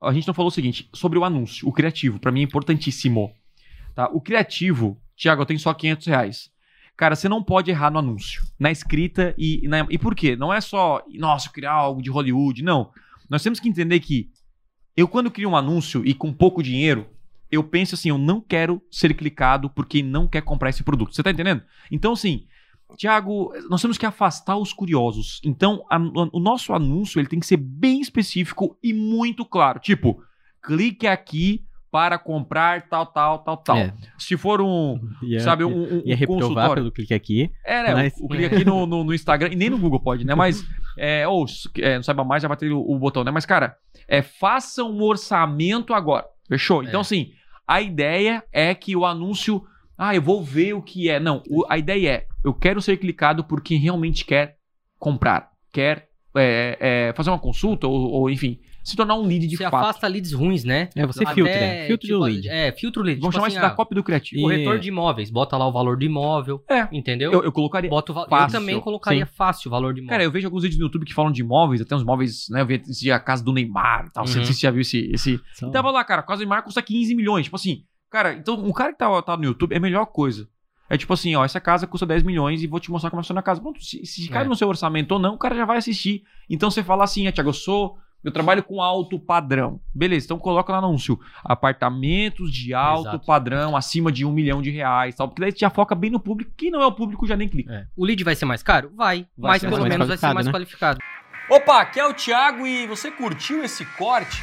a gente não falou o seguinte, sobre o anúncio, o criativo, pra mim é importantíssimo. Tá? O criativo, Thiago, eu tenho só 500 reais. Cara, você não pode errar no anúncio, na escrita e, na, e por quê? Não é só, nossa, criar algo de Hollywood, não. Nós temos que entender que eu, quando crio um anúncio e com pouco dinheiro, eu penso assim, eu não quero ser clicado por quem não quer comprar esse produto. Você tá entendendo? Então, assim, Tiago, nós temos que afastar os curiosos. Então, a, o nosso anúncio ele tem que ser bem específico e muito claro. Tipo, clique aqui para comprar tal, tal, tal, tal. É. Se for um, ia, sabe, um, um, ia um consultório... pelo clique aqui. É, né? Mas... O, o, clique aqui no, no, no, Instagram, e nem no Google pode, né? Mas, é, ou é, não saiba mais, já vai ter o, o, botão, né? Mas, cara, é, faça um orçamento agora. Fechou? Então, é. assim, a ideia é que o anúncio ah, eu vou ver o que é. Não, o, a ideia é, eu quero ser clicado por quem realmente quer comprar, quer é, é, fazer uma consulta ou, ou, enfim, se tornar um lead de você fato. Você afasta leads ruins, né? É, você Até, filtra. Filtro tipo, de lead. É, filtro lead. Vamos tipo chamar assim, isso da cópia do criativo. Corretor de imóveis. Bota lá o valor do imóvel. É. Entendeu? Eu, eu colocaria Bota o fácil. Eu também colocaria Sim. fácil o valor de imóvel. Cara, eu vejo alguns vídeos no YouTube que falam de imóveis, até uns imóveis, né? Eu vi a casa do Neymar e tal. Uhum. Não sei se você já viu esse. esse... São... Tava lá, cara, a casa do Neymar custa 15 milhões. Tipo assim, cara, então um cara que tá, tá no YouTube é a melhor coisa. É tipo assim, ó, essa casa custa 10 milhões e vou te mostrar como funciona a casa. Pronto, se, se cai é. no seu orçamento ou não, o cara já vai assistir. Então você fala assim, ah, Tiago, eu sou. Eu trabalho com alto padrão. Beleza, então coloca no anúncio. Apartamentos de alto Exato. padrão, acima de um milhão de reais, tal. Porque daí você já foca bem no público. Quem não é o público já nem clica. É. O lead vai ser mais caro? Vai. vai mas pelo menos vai ser mais né? qualificado. Opa, aqui é o Thiago e você curtiu esse corte?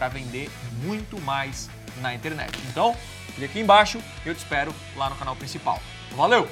para vender muito mais na internet. Então, clique aqui embaixo e eu te espero lá no canal principal. Valeu!